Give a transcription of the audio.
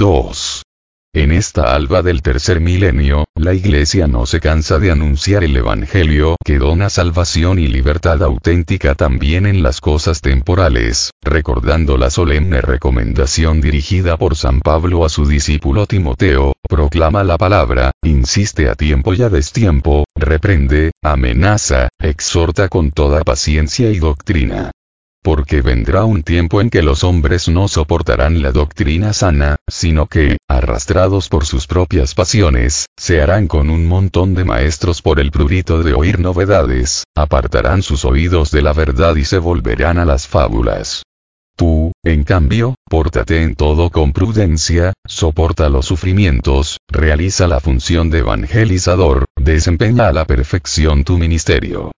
2. En esta alba del tercer milenio, la Iglesia no se cansa de anunciar el Evangelio que dona salvación y libertad auténtica también en las cosas temporales, recordando la solemne recomendación dirigida por San Pablo a su discípulo Timoteo, proclama la palabra, insiste a tiempo y a destiempo, reprende, amenaza, exhorta con toda paciencia y doctrina. Porque vendrá un tiempo en que los hombres no soportarán la doctrina sana, sino que, arrastrados por sus propias pasiones, se harán con un montón de maestros por el prurito de oír novedades, apartarán sus oídos de la verdad y se volverán a las fábulas. Tú, en cambio, pórtate en todo con prudencia, soporta los sufrimientos, realiza la función de evangelizador, desempeña a la perfección tu ministerio.